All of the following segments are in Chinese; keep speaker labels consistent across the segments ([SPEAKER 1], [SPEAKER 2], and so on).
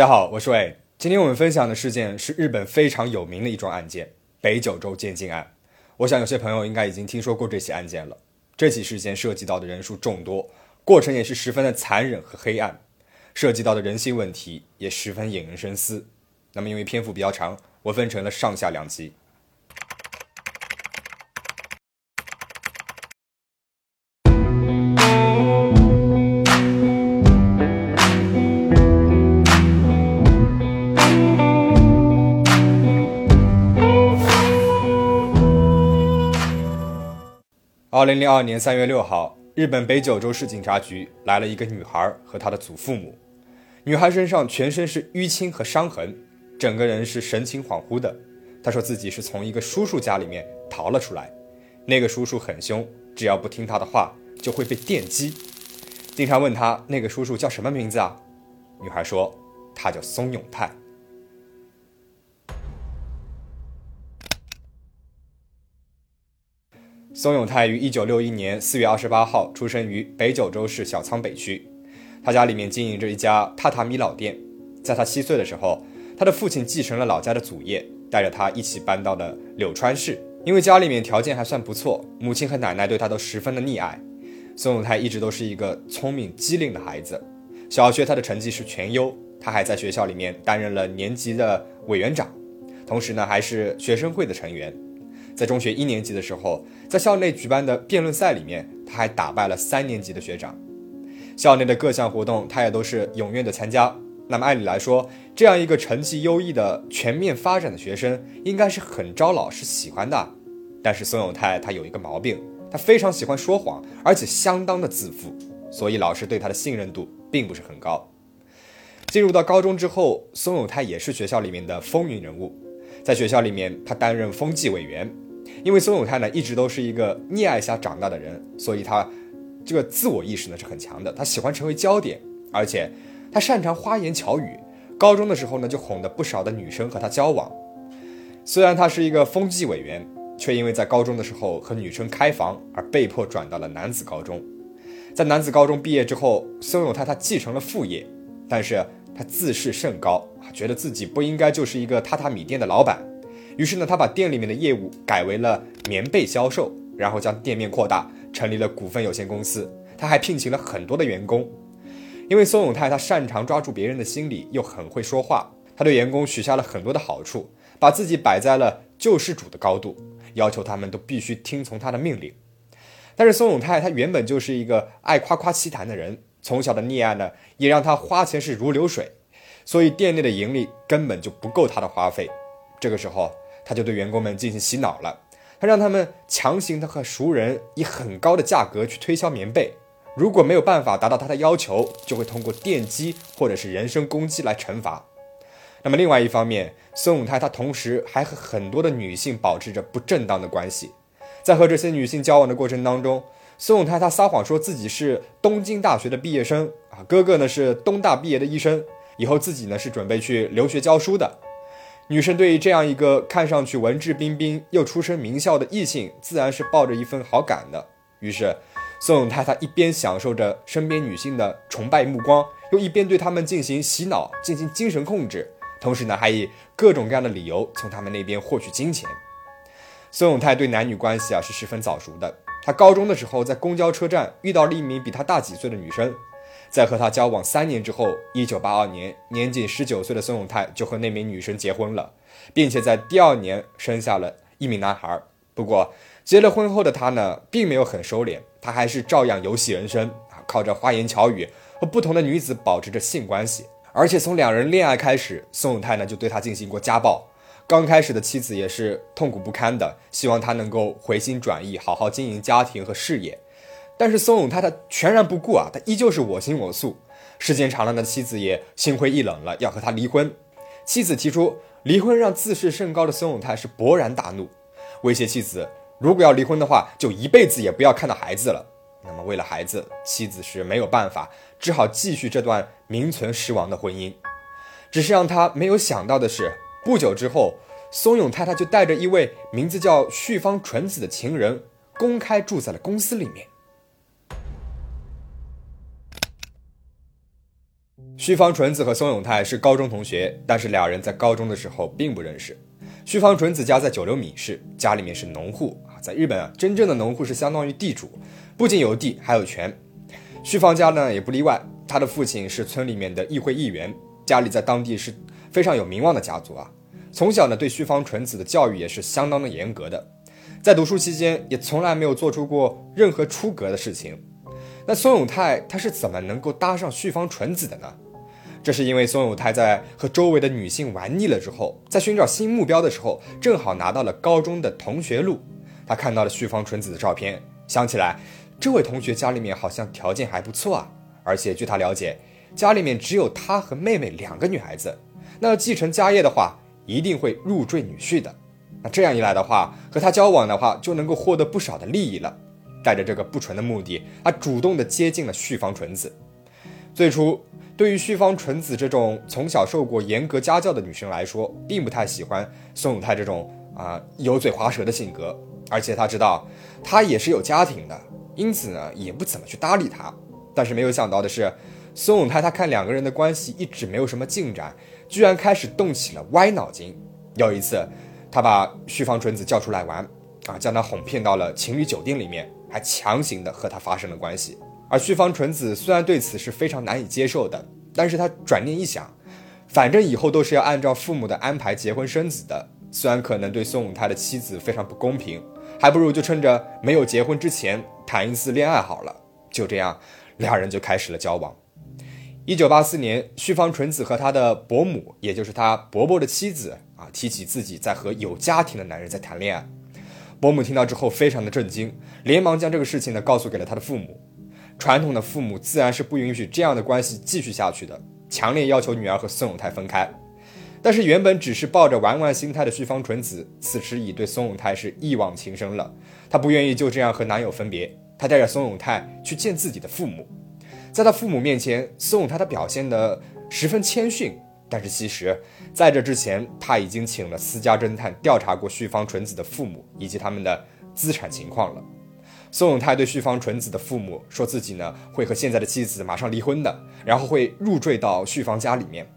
[SPEAKER 1] 大家好，我是伟。今天我们分享的事件是日本非常有名的一桩案件——北九州监禁案。我想有些朋友应该已经听说过这起案件了。这起事件涉及到的人数众多，过程也是十分的残忍和黑暗，涉及到的人性问题也十分引人深思。那么因为篇幅比较长，我分成了上下两集。二零零二年三月六号，日本北九州市警察局来了一个女孩和她的祖父母。女孩身上全身是淤青和伤痕，整个人是神情恍惚的。她说自己是从一个叔叔家里面逃了出来，那个叔叔很凶，只要不听她的话就会被电击。警察问她那个叔叔叫什么名字啊？女孩说他叫松永泰。松永泰于一九六一年四月二十八号出生于北九州市小仓北区，他家里面经营着一家榻榻米老店。在他七岁的时候，他的父亲继承了老家的祖业，带着他一起搬到了柳川市。因为家里面条件还算不错，母亲和奶奶对他都十分的溺爱。松永泰一直都是一个聪明机灵的孩子，小学他的成绩是全优，他还在学校里面担任了年级的委员长，同时呢还是学生会的成员。在中学一年级的时候，在校内举办的辩论赛里面，他还打败了三年级的学长。校内的各项活动，他也都是踊跃的参加。那么按理来说，这样一个成绩优异的、全面发展的学生，应该是很招老师喜欢的。但是松永泰他有一个毛病，他非常喜欢说谎，而且相当的自负，所以老师对他的信任度并不是很高。进入到高中之后，松永泰也是学校里面的风云人物。在学校里面，他担任风纪委员。因为松永泰呢一直都是一个溺爱下长大的人，所以他这个自我意识呢是很强的。他喜欢成为焦点，而且他擅长花言巧语。高中的时候呢就哄得不少的女生和他交往。虽然他是一个风纪委员，却因为在高中的时候和女生开房而被迫转到了男子高中。在男子高中毕业之后，松永泰他继承了副业，但是他自视甚高，觉得自己不应该就是一个榻榻米店的老板。于是呢，他把店里面的业务改为了棉被销售，然后将店面扩大，成立了股份有限公司。他还聘请了很多的员工。因为宋永泰他擅长抓住别人的心理，又很会说话，他对员工许下了很多的好处，把自己摆在了救世主的高度，要求他们都必须听从他的命令。但是宋永泰他原本就是一个爱夸夸其谈的人，从小的溺爱呢，也让他花钱是如流水，所以店内的盈利根本就不够他的花费。这个时候。他就对员工们进行洗脑了，他让他们强行的和熟人以很高的价格去推销棉被，如果没有办法达到他的要求，就会通过电击或者是人身攻击来惩罚。那么另外一方面，孙永泰他同时还和很多的女性保持着不正当的关系，在和这些女性交往的过程当中，孙永泰他撒谎说自己是东京大学的毕业生啊，哥哥呢是东大毕业的医生，以后自己呢是准备去留学教书的。女生对于这样一个看上去文质彬彬又出身名校的异性，自然是抱着一份好感的。于是，宋永泰他一边享受着身边女性的崇拜目光，又一边对他们进行洗脑、进行精神控制，同时呢，还以各种各样的理由从他们那边获取金钱。宋永泰对男女关系啊是十分早熟的。他高中的时候在公交车站遇到了一名比他大几岁的女生。在和他交往三年之后，一九八二年，年仅十九岁的孙永泰就和那名女生结婚了，并且在第二年生下了一名男孩。不过，结了婚后的他呢，并没有很收敛，他还是照样游戏人生啊，靠着花言巧语和不同的女子保持着性关系。而且从两人恋爱开始，孙永泰呢就对他进行过家暴。刚开始的妻子也是痛苦不堪的，希望他能够回心转意，好好经营家庭和事业。但是松永泰他全然不顾啊，他依旧是我行我素。时间长了，呢，妻子也心灰意冷了，要和他离婚。妻子提出离婚，让自视甚高的松永泰是勃然大怒，威胁妻子，如果要离婚的话，就一辈子也不要看到孩子了。那么为了孩子，妻子是没有办法，只好继续这段名存实亡的婚姻。只是让他没有想到的是，不久之后，松永泰他就带着一位名字叫旭方纯子的情人，公开住在了公司里面。旭方纯子和松永泰是高中同学，但是俩人在高中的时候并不认识。旭方纯子家在九流米市，家里面是农户啊。在日本啊，真正的农户是相当于地主，不仅有地，还有权。旭方家呢也不例外，他的父亲是村里面的议会议员，家里在当地是非常有名望的家族啊。从小呢，对旭方纯子的教育也是相当的严格的，在读书期间也从来没有做出过任何出格的事情。那松永泰他是怎么能够搭上旭方纯子的呢？这是因为松永泰在和周围的女性玩腻了之后，在寻找新目标的时候，正好拿到了高中的同学录。他看到了旭方纯子的照片，想起来这位同学家里面好像条件还不错啊，而且据他了解，家里面只有他和妹妹两个女孩子，那继承家业的话，一定会入赘女婿的。那这样一来的话，和他交往的话，就能够获得不少的利益了。带着这个不纯的目的，他主动的接近了旭方纯子。最初。对于旭方纯子这种从小受过严格家教的女生来说，并不太喜欢宋永泰这种啊油嘴滑舌的性格，而且她知道他也是有家庭的，因此呢也不怎么去搭理他。但是没有想到的是，宋永泰他看两个人的关系一直没有什么进展，居然开始动起了歪脑筋。有一次，他把旭方纯子叫出来玩，啊，将她哄骗到了情侣酒店里面，还强行的和她发生了关系。而旭方纯子虽然对此是非常难以接受的，但是他转念一想，反正以后都是要按照父母的安排结婚生子的，虽然可能对宋永泰的妻子非常不公平，还不如就趁着没有结婚之前谈一次恋爱好了。就这样，两人就开始了交往。一九八四年，旭方纯子和他的伯母，也就是他伯伯的妻子啊，提起自己在和有家庭的男人在谈恋爱。伯母听到之后非常的震惊，连忙将这个事情呢告诉给了他的父母。传统的父母自然是不允许这样的关系继续下去的，强烈要求女儿和宋永泰分开。但是原本只是抱着玩玩心态的旭方纯子，此时已对宋永泰是一往情深了。她不愿意就这样和男友分别，她带着宋永泰去见自己的父母。在她父母面前，宋永泰他表现的十分谦逊，但是其实在这之前，他已经请了私家侦探调查过旭方纯子的父母以及他们的资产情况了。宋永泰对旭方纯子的父母说自己呢会和现在的妻子马上离婚的，然后会入赘到旭方家里面。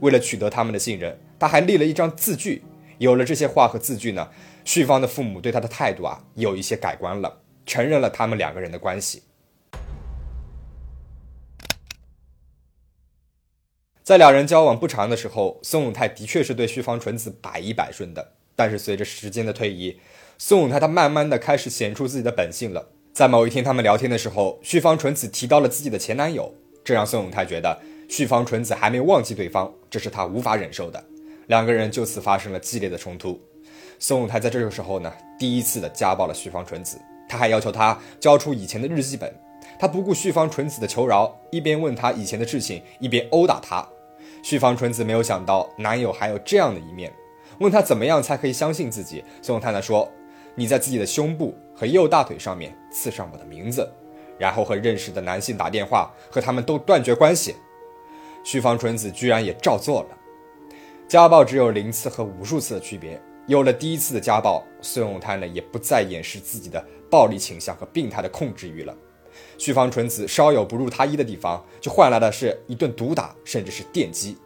[SPEAKER 1] 为了取得他们的信任，他还立了一张字据。有了这些话和字据呢，旭方的父母对他的态度啊有一些改观了，承认了他们两个人的关系。在两人交往不长的时候，宋永泰的确是对旭方纯子百依百顺的，但是随着时间的推移。宋永泰他慢慢的开始显出自己的本性了。在某一天他们聊天的时候，旭方纯子提到了自己的前男友，这让宋永泰觉得旭方纯子还没忘记对方，这是他无法忍受的。两个人就此发生了激烈的冲突。宋永泰在这个时候呢，第一次的家暴了旭方纯子，他还要求他交出以前的日记本。他不顾旭方纯子的求饶，一边问他以前的事情，一边殴打他。旭方纯子没有想到男友还有这样的一面，问他怎么样才可以相信自己。宋永泰呢说。你在自己的胸部和右大腿上面刺上我的名字，然后和认识的男性打电话，和他们都断绝关系。旭方纯子居然也照做了。家暴只有零次和无数次的区别。有了第一次的家暴，孙永泰呢也不再掩饰自己的暴力倾向和病态的控制欲了。旭方纯子稍有不入他意的地方，就换来的是一顿毒打，甚至是电击。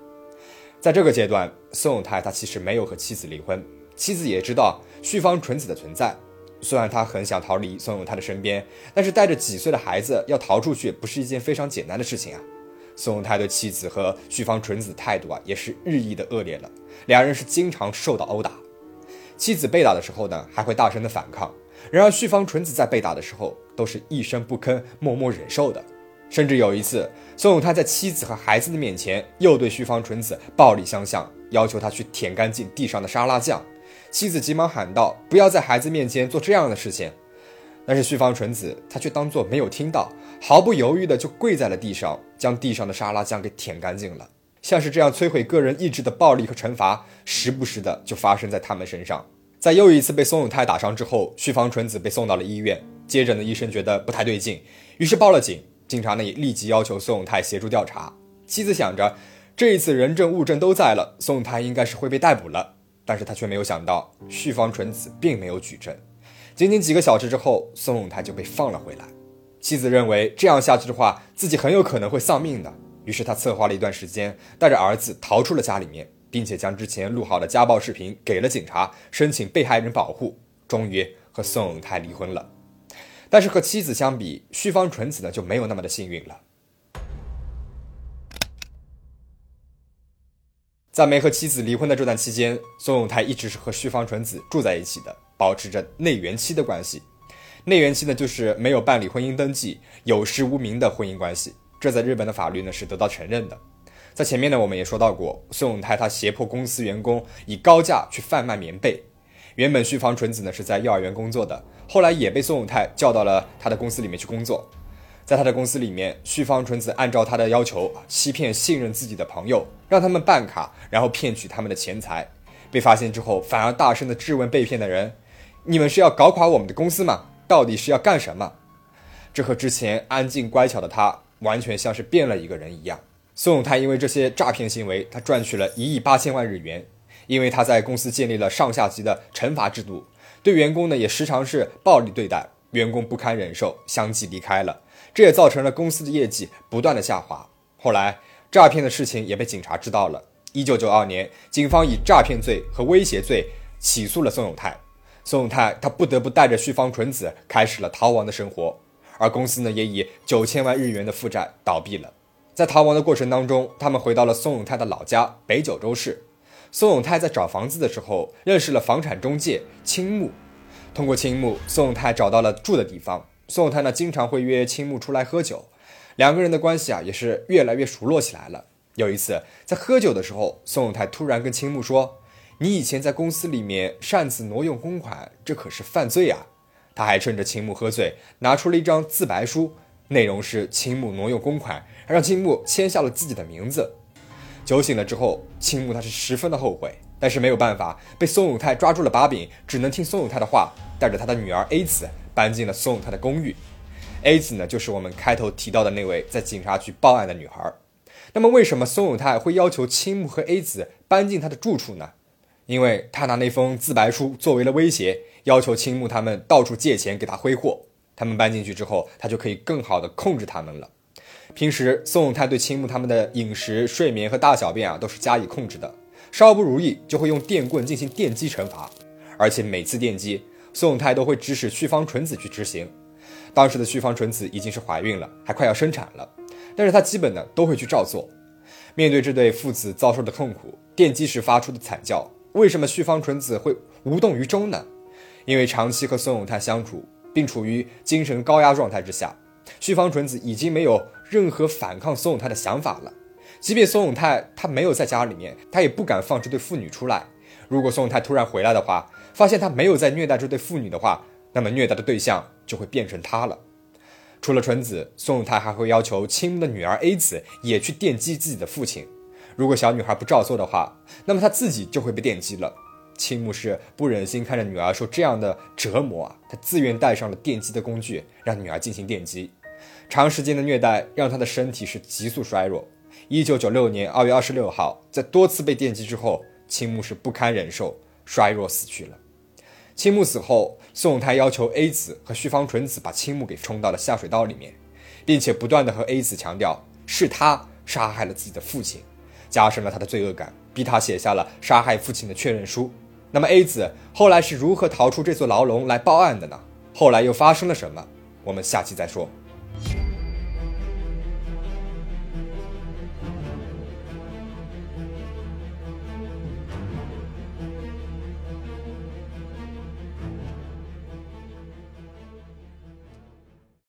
[SPEAKER 1] 在这个阶段，孙永泰他其实没有和妻子离婚。妻子也知道旭方纯子的存在，虽然他很想逃离宋永泰的身边，但是带着几岁的孩子要逃出去，不是一件非常简单的事情啊。宋永泰对妻子和旭方纯子态度啊，也是日益的恶劣了，两人是经常受到殴打。妻子被打的时候呢，还会大声的反抗；然而旭方纯子在被打的时候，都是一声不吭，默默忍受的。甚至有一次，宋永泰在妻子和孩子的面前，又对旭方纯子暴力相向，要求他去舔干净地上的沙拉酱。妻子急忙喊道：“不要在孩子面前做这样的事情。”但是旭方纯子她却当作没有听到，毫不犹豫的就跪在了地上，将地上的沙拉酱给舔干净了。像是这样摧毁个人意志的暴力和惩罚，时不时的就发生在他们身上。在又一次被宋永泰打伤之后，旭方纯子被送到了医院。接着呢，医生觉得不太对劲，于是报了警。警察呢也立即要求宋永泰协助调查。妻子想着，这一次人证物证都在了，宋永泰应该是会被逮捕了。但是他却没有想到，旭方纯子并没有举证。仅仅几个小时之后，宋永泰就被放了回来。妻子认为这样下去的话，自己很有可能会丧命的。于是他策划了一段时间，带着儿子逃出了家里面，并且将之前录好的家暴视频给了警察，申请被害人保护，终于和宋永泰离婚了。但是和妻子相比，旭方纯子呢就没有那么的幸运了。在没和妻子离婚的这段期间，宋永泰一直是和旭方纯子住在一起的，保持着内缘妻的关系。内缘妻呢，就是没有办理婚姻登记、有实无名的婚姻关系。这在日本的法律呢是得到承认的。在前面呢，我们也说到过，宋永泰他胁迫公司员工以高价去贩卖棉被。原本旭方纯子呢是在幼儿园工作的，后来也被宋永泰叫到了他的公司里面去工作。在他的公司里面，旭方纯子按照他的要求欺骗信任自己的朋友，让他们办卡，然后骗取他们的钱财。被发现之后，反而大声的质问被骗的人：“你们是要搞垮我们的公司吗？到底是要干什么？”这和之前安静乖巧的他。完全像是变了一个人一样。宋永泰因为这些诈骗行为，他赚取了一亿八千万日元。因为他在公司建立了上下级的惩罚制度，对员工呢也时常是暴力对待，员工不堪忍受，相继离开了。这也造成了公司的业绩不断的下滑。后来诈骗的事情也被警察知道了。一九九二年，警方以诈骗罪和威胁罪起诉了宋永泰。宋永泰他不得不带着旭方纯子开始了逃亡的生活。而公司呢，也以九千万日元的负债倒闭了。在逃亡的过程当中，他们回到了宋永泰的老家北九州市。宋永泰在找房子的时候，认识了房产中介青木。通过青木，宋永泰找到了住的地方。宋永泰呢，经常会约青木出来喝酒，两个人的关系啊，也是越来越熟络起来了。有一次在喝酒的时候，宋永泰突然跟青木说：“你以前在公司里面擅自挪用公款，这可是犯罪啊！”他还趁着青木喝醉，拿出了一张自白书，内容是青木挪用公款，还让青木签下了自己的名字。酒醒了之后，青木他是十分的后悔，但是没有办法，被宋永泰抓住了把柄，只能听宋永泰的话，带着他的女儿 A 子搬进了宋永泰的公寓。A 子呢，就是我们开头提到的那位在警察局报案的女孩。那么，为什么宋永泰会要求青木和 A 子搬进他的住处呢？因为他拿那封自白书作为了威胁，要求青木他们到处借钱给他挥霍。他们搬进去之后，他就可以更好的控制他们了。平时宋永泰对青木他们的饮食、睡眠和大小便啊，都是加以控制的。稍不如意，就会用电棍进行电击惩罚。而且每次电击，宋永泰都会指使旭方纯子去执行。当时的旭方纯子已经是怀孕了，还快要生产了，但是他基本呢都会去照做。面对这对父子遭受的痛苦，电击时发出的惨叫。为什么旭方纯子会无动于衷呢？因为长期和宋永泰相处，并处于精神高压状态之下，旭方纯子已经没有任何反抗宋永泰的想法了。即便宋永泰他没有在家里面，他也不敢放这对父女出来。如果宋永泰突然回来的话，发现他没有在虐待这对父女的话，那么虐待的对象就会变成他了。除了纯子，宋永泰还会要求青木的女儿 A 子也去电击自己的父亲。如果小女孩不照做的话，那么她自己就会被电击了。青木是不忍心看着女儿受这样的折磨啊，他自愿带上了电击的工具，让女儿进行电击。长时间的虐待让她的身体是急速衰弱。一九九六年二月二十六号，在多次被电击之后，青木是不堪忍受，衰弱死去了。青木死后，宋永泰要求 A 子和旭方纯子把青木给冲到了下水道里面，并且不断的和 A 子强调是他杀害了自己的父亲。加深了他的罪恶感，逼他写下了杀害父亲的确认书。那么 A 子后来是如何逃出这座牢笼来报案的呢？后来又发生了什么？我们下期再说。